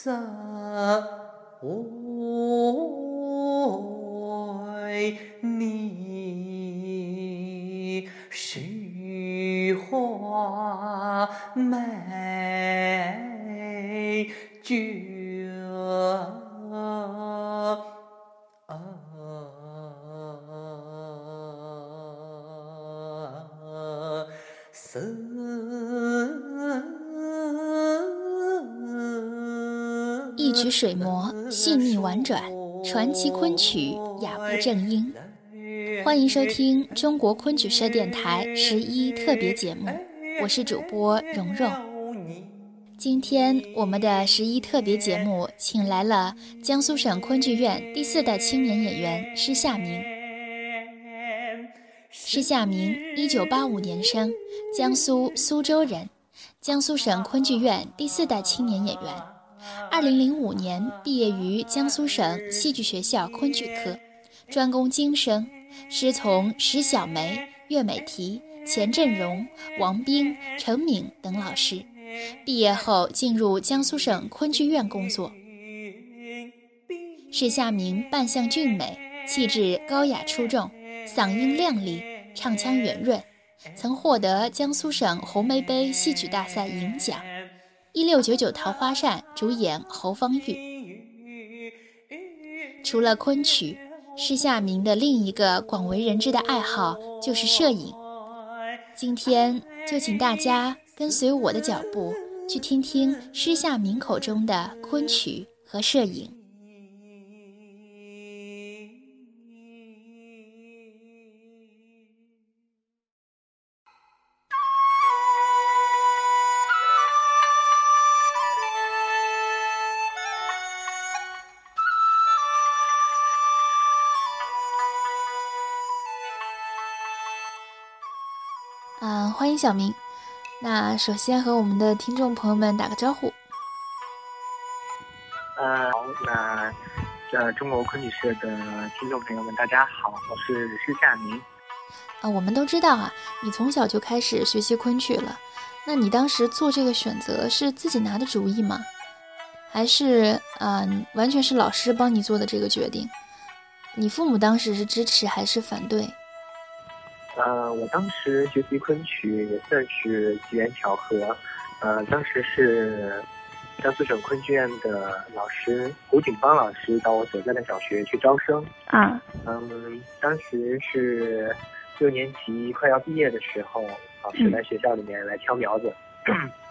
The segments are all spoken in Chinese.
怎为你虚华美绝一曲水磨，细腻婉转，传奇昆曲，雅不正音。欢迎收听中国昆曲社电台十一特别节目，我是主播蓉蓉。今天我们的十一特别节目，请来了江苏省昆剧院第四代青年演员施夏明。施夏明，一九八五年生，江苏苏州人，江苏省昆剧院第四代青年演员。二零零五年毕业于江苏省戏剧学校昆剧科，专攻京声，师从石小梅、岳美缇、钱振荣、王冰、程敏等老师。毕业后进入江苏省昆剧院工作。施夏明扮相俊美，气质高雅出众，嗓音亮丽，唱腔圆润，曾获得江苏省红梅杯戏曲大赛银奖。一六九九《桃花扇》主演侯方域。除了昆曲，施夏明的另一个广为人知的爱好就是摄影。今天就请大家跟随我的脚步，去听听施夏明口中的昆曲和摄影。嗯，欢迎小明。那首先和我们的听众朋友们打个招呼。呃，好，那呃，中国昆曲社的听众朋友们，大家好，我是施夏明。啊，我们都知道啊，你从小就开始学习昆曲了。那你当时做这个选择是自己拿的主意吗？还是嗯，完全是老师帮你做的这个决定？你父母当时是支持还是反对？呃，我当时学习昆曲也算是机缘巧合。呃，当时是江苏省昆剧院的老师胡景芳老师到我所在的小学去招生。啊。嗯，当时是六年级快要毕业的时候，老师来学校里面来挑苗子。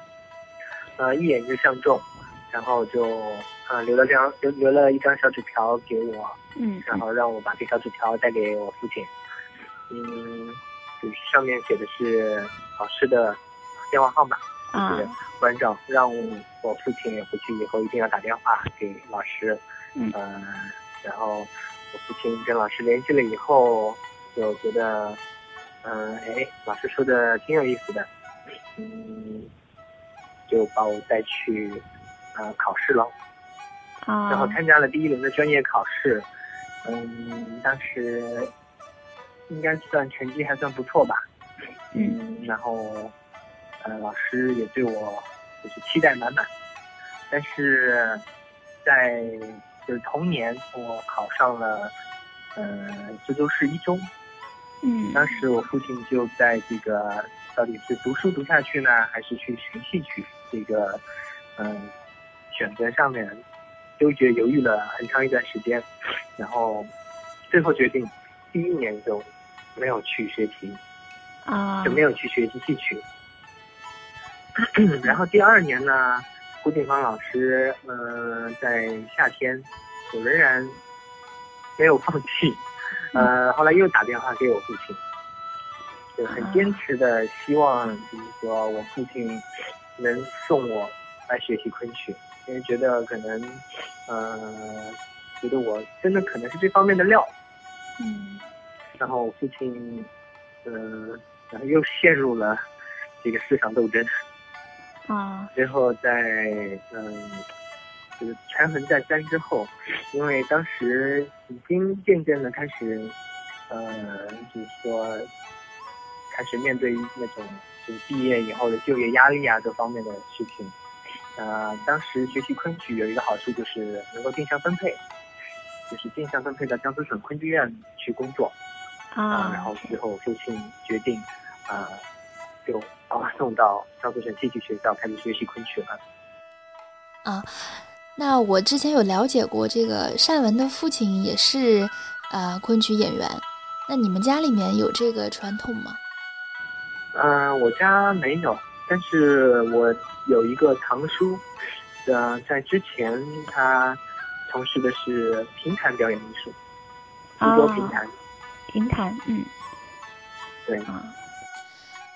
呃，一眼就相中，然后就啊留了张留留了一张小纸条给我。嗯。然后让我把这小纸条带给我父亲。嗯，就上面写的是老师的电话号码，就是关照，让我父亲回去以后一定要打电话给老师。嗯，然后我父亲跟老师联系了以后，就觉得，嗯，哎，老师说的挺有意思的，嗯，就把我带去呃考试了。啊。然后参加了第一轮的专业考试，嗯，当时。应该算成绩还算不错吧，嗯，然后，呃，老师也对我就是期待满满，但是在就是同年我考上了，呃，苏州市一中，嗯，当时我父亲就在这个到底是读书读下去呢，还是去学戏曲这个，嗯，选择上面纠结犹豫了很长一段时间，然后最后决定第一年就。没有去学习，啊，就没有去学习戏曲。然后第二年呢，胡锦芳老师，嗯，在夏天，我仍然没有放弃，呃，后来又打电话给我父亲，就很坚持的希望，就是说我父亲能送我来学习昆曲，因为觉得可能，呃，觉得我真的可能是这方面的料，嗯。然后父亲，嗯，然后又陷入了这个思想斗争，啊，最后在嗯，就是权衡再三之后，因为当时已经渐渐的开始，呃，就是说开始面对那种就是毕业以后的就业压力啊各方面的事情，呃，当时学习昆曲有一个好处就是能够定向分配，就是定向分配到江苏省昆剧院去工作。啊，然后最后父亲决定，啊，就把我送到江苏省戏剧学校开始学习昆曲了。啊，那我之前有了解过，这个单文的父亲也是呃昆曲演员。那你们家里面有这个传统吗？嗯，我家没有，但是我有一个堂叔，呃，在之前他从事的是评弹表演艺术，啊，评弹。平谈，嗯，对啊，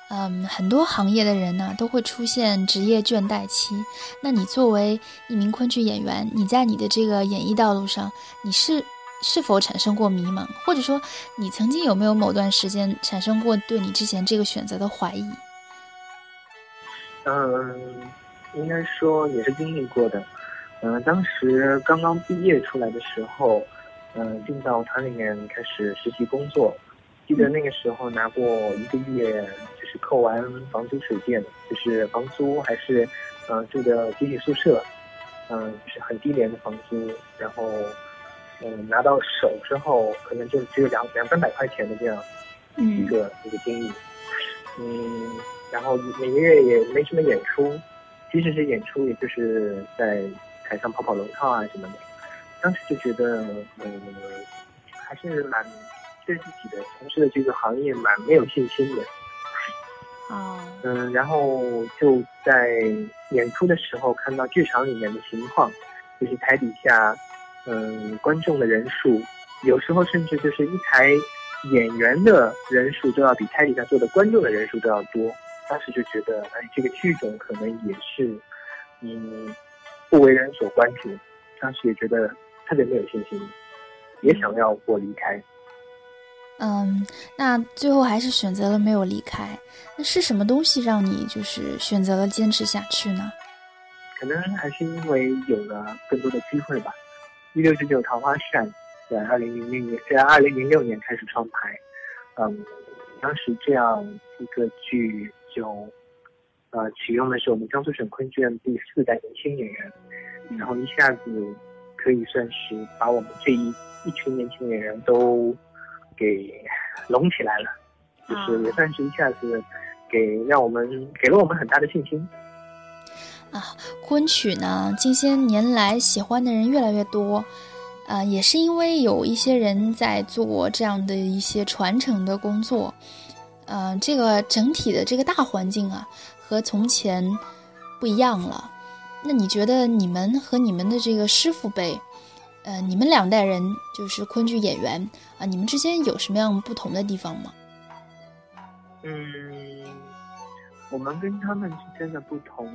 嗯，很多行业的人呢都会出现职业倦怠期。那你作为一名昆剧演员，你在你的这个演艺道路上，你是是否产生过迷茫，或者说你曾经有没有某段时间产生过对你之前这个选择的怀疑？嗯，应该说也是经历过的。嗯，当时刚刚毕业出来的时候。嗯，进到团里面开始实习工作，记得那个时候拿过一个月，就是扣完房租水电，就是房租还是，嗯住的集体宿舍，嗯就是很低廉的房租，然后，嗯拿到手之后可能就只有两两三百块钱的这样，一个一个经历，嗯，然后每个月也没什么演出，即使是演出，也就是在台上跑跑龙套啊什么的。当时就觉得，嗯，还是蛮对自己的从事的这个行业蛮没有信心的。哦。嗯，然后就在演出的时候看到剧场里面的情况，就是台底下，嗯，观众的人数，有时候甚至就是一台演员的人数都要比台底下坐的观众的人数都要多。当时就觉得，哎，这个剧种可能也是，嗯，不为人所关注。当时也觉得。特别没有信心，也想要我离开。嗯，那最后还是选择了没有离开。那是什么东西让你就是选择了坚持下去呢？可能还是因为有了更多的机会吧。一六九九桃花扇在二零零六年，在二零零六年开始创排。嗯，当时这样一个剧就，呃，启用的是我们江苏省昆剧院第四代年轻演员，然后一下子。可以算是把我们这一一群年轻演员都给拢起来了，就是也算是一下子给让我们给了我们很大的信心。啊，昆曲呢，近些年来喜欢的人越来越多，啊，也是因为有一些人在做这样的一些传承的工作，呃，这个整体的这个大环境啊，和从前不一样了。那你觉得你们和你们的这个师傅辈，呃，你们两代人就是昆剧演员啊，你们之间有什么样不同的地方吗？嗯，我们跟他们之间的不同，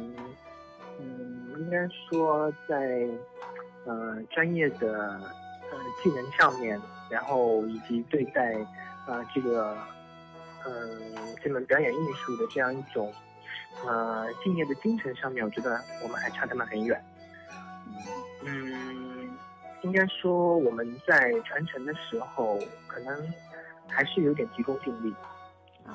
嗯，应该说在呃专业的呃技能上面，然后以及对待啊这个嗯这门表演艺术的这样一种。呃，敬业的精神上面，我觉得我们还差他们很远。嗯，应该说我们在传承的时候，可能还是有点急功近利。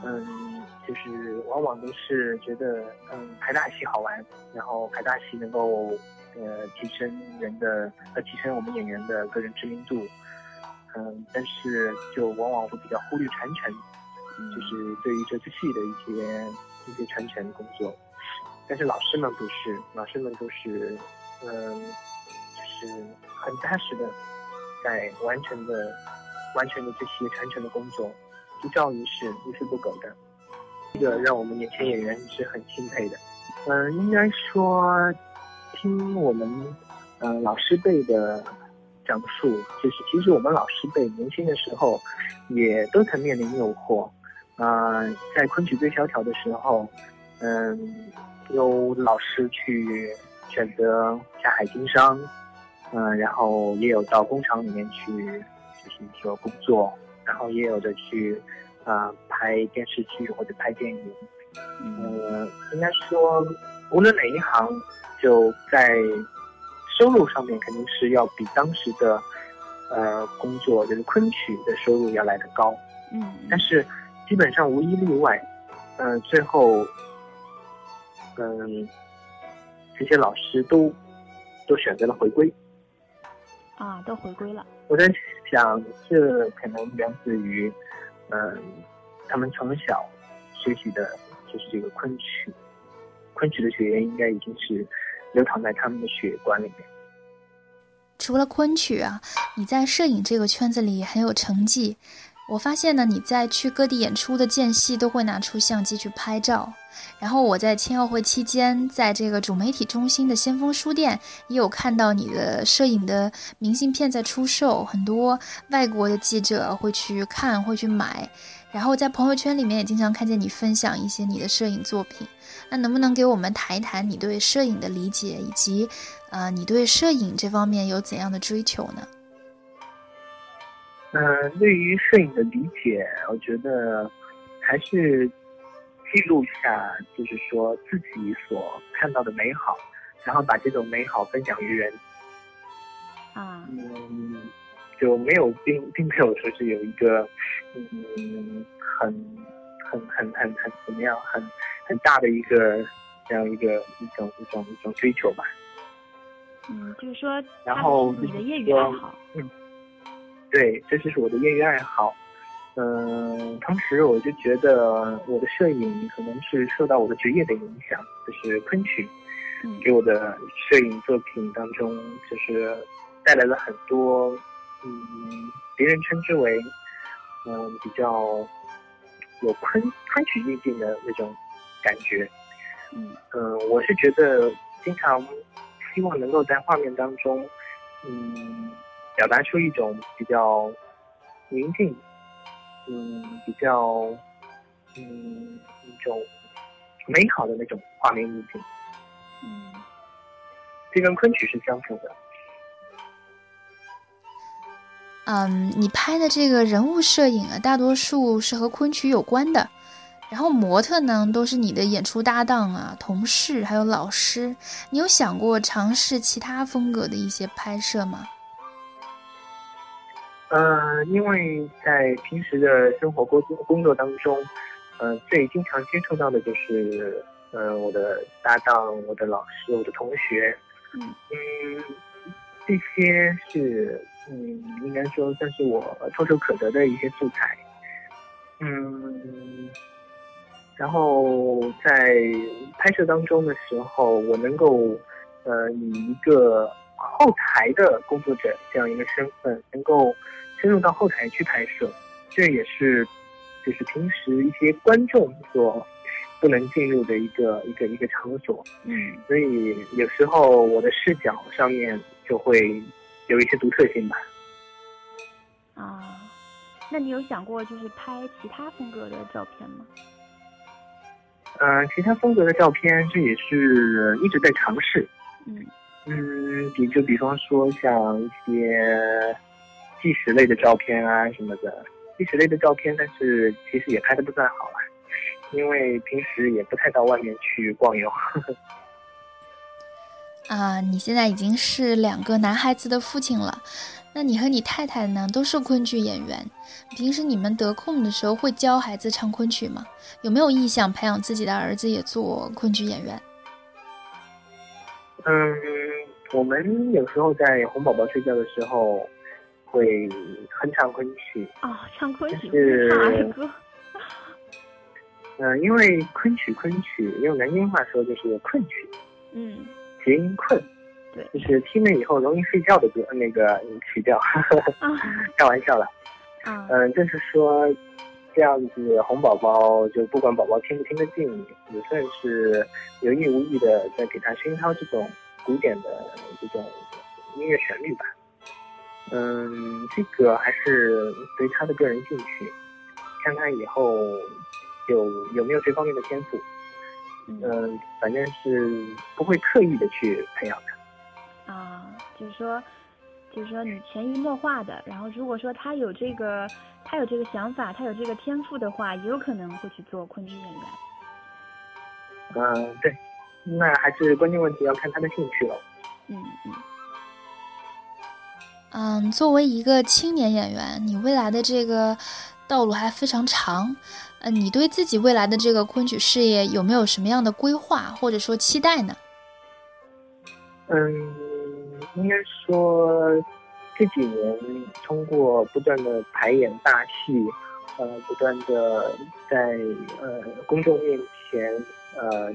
嗯，就是往往都是觉得，嗯，排大戏好玩，然后排大戏能够呃提升人的呃提升我们演员的个人知名度。嗯，但是就往往会比较忽略传承，就是对于这出戏的一些。一些传承工作，但是老师们不是，老师们都是，嗯，就是很踏实的，在完成的完成的这些传承的工作，不教于是一丝不苟的，这个让我们年轻演员是很钦佩的。嗯，应该说，听我们呃老师辈的讲述，就是其实我们老师辈年轻的时候，也都曾面临诱惑。啊，在昆曲最萧条的时候，嗯，有老师去选择下海经商，嗯，然后也有到工厂里面去就是说工作，然后也有的去啊拍电视剧或者拍电影，嗯，应该说无论哪一行，就在收入上面肯定是要比当时的呃工作就是昆曲的收入要来得高，嗯，但是。基本上无一例外，嗯，最后，嗯，这些老师都都选择了回归。啊，都回归了。我在想，这可能源自于，嗯，他们从小学习的就是这个昆曲，昆曲的血液应该已经是流淌在他们的血管里面。除了昆曲啊，你在摄影这个圈子里很有成绩。我发现呢，你在去各地演出的间隙都会拿出相机去拍照。然后我在青奥会期间，在这个主媒体中心的先锋书店也有看到你的摄影的明信片在出售，很多外国的记者会去看，会去买。然后在朋友圈里面也经常看见你分享一些你的摄影作品。那能不能给我们谈一谈你对摄影的理解，以及呃，你对摄影这方面有怎样的追求呢？嗯，对于摄影的理解，我觉得还是记录下，就是说自己所看到的美好，然后把这种美好分享于人。啊，嗯，就没有并并没有说是有一个嗯很很很很很怎么样很很大的一个这样一个一种一种一种追求吧。嗯，就是说，然后你的业余爱好。嗯。对，这就是我的业余爱好。嗯，当时我就觉得我的摄影可能是受到我的职业的影响，就是昆曲，给我的摄影作品当中，就是带来了很多，嗯，别人称之为，嗯，比较有昆昆曲意境的那种感觉。嗯，嗯，我是觉得经常希望能够在画面当中，嗯。表达出一种比较宁静，嗯，比较嗯一种美好的那种画面意境，嗯，这跟昆曲是相符的。嗯，你拍的这个人物摄影啊，大多数是和昆曲有关的，然后模特呢都是你的演出搭档啊、同事还有老师。你有想过尝试其他风格的一些拍摄吗？呃，因为在平时的生活工作工作当中，呃，最经常接触到的就是，呃，我的搭档、我的老师、我的同学，嗯。嗯，这些是，嗯，应该说算是我唾手可得的一些素材，嗯，然后在拍摄当中的时候，我能够，呃，以一个后台的工作者这样一个身份，能够。深入到后台去拍摄，这也是就是平时一些观众所不能进入的一个一个一个场所。嗯，所以有时候我的视角上面就会有一些独特性吧。啊，那你有想过就是拍其他风格的照片吗？嗯，其他风格的照片，这也是一直在尝试。嗯嗯，比就比方说像一些。纪实类的照片啊什么的，纪实类的照片，但是其实也拍的不算好啊，因为平时也不太到外面去逛游。啊，你现在已经是两个男孩子的父亲了，那你和你太太呢都是昆剧演员，平时你们得空的时候会教孩子唱昆曲吗？有没有意向培养自己的儿子也做昆剧演员？嗯，我们有时候在哄宝宝睡觉的时候。会哼唱昆曲哦，唱昆曲是歌。嗯，因为昆曲，昆曲用南京话说就是困曲，嗯，谐音困，对，就是听了以后容易睡觉的歌，那个曲调，开玩笑了，啊，嗯，就是说这样子哄宝宝，就不管宝宝听不听得进，也算是有意无意的在给他熏陶这种古典的这种音乐旋律吧。嗯，这个还是随他的个人兴趣，看他以后有有没有这方面的天赋。嗯，反正是不会刻意的去培养他。啊，就是说，就是说你潜移默化的，然后如果说他有这个，他有这个想法，他有这个天赋的话，也有可能会去做昆剧演员。嗯，对，那还是关键问题要看他的兴趣了。嗯嗯。嗯，作为一个青年演员，你未来的这个道路还非常长。呃，你对自己未来的这个昆曲事业有没有什么样的规划或者说期待呢？嗯，应该说这几年通过不断的排演大戏，呃，不断的在呃公众面前呃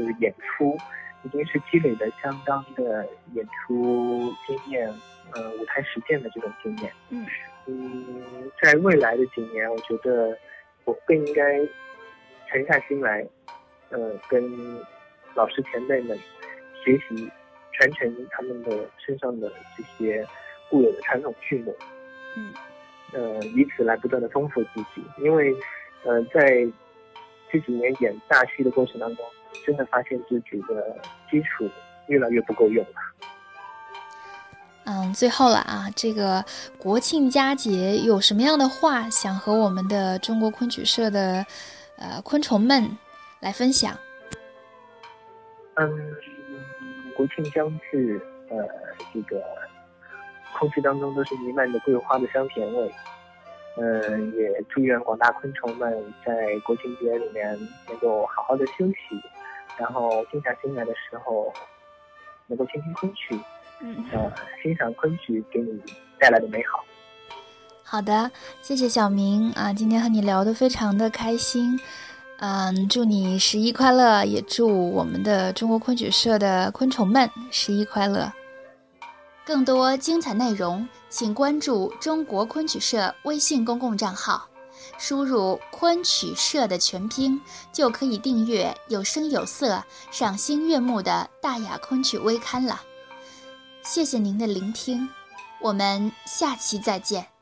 就是演出，已经是积累了相当的演出经验，呃，舞台实践的这种经验。嗯嗯，在未来的几年，我觉得我更应该沉下心来，呃，跟老师前辈们学习。传承他们的身上的这些固有的传统剧目，嗯，呃，以此来不断的丰富自己。因为，呃，在这几年演大戏的过程当中，真的发现自己的基础越来越不够用了。嗯，最后了啊，这个国庆佳节有什么样的话想和我们的中国昆曲社的呃昆虫们来分享？嗯。国庆将至，呃，这个空气当中都是弥漫着桂花的香甜味。呃，也祝愿广大昆虫们在国庆节里面能够好好的休息，然后静下心来的时候，能够听听昆曲，嗯，呃，欣赏昆曲给你带来的美好。好的，谢谢小明啊，今天和你聊得非常的开心。嗯，祝你十一快乐！也祝我们的中国昆曲社的昆虫们十一快乐。更多精彩内容，请关注中国昆曲社微信公共账号，输入“昆曲社”的全拼，就可以订阅有声有色、赏心悦目的大雅昆曲微刊了。谢谢您的聆听，我们下期再见。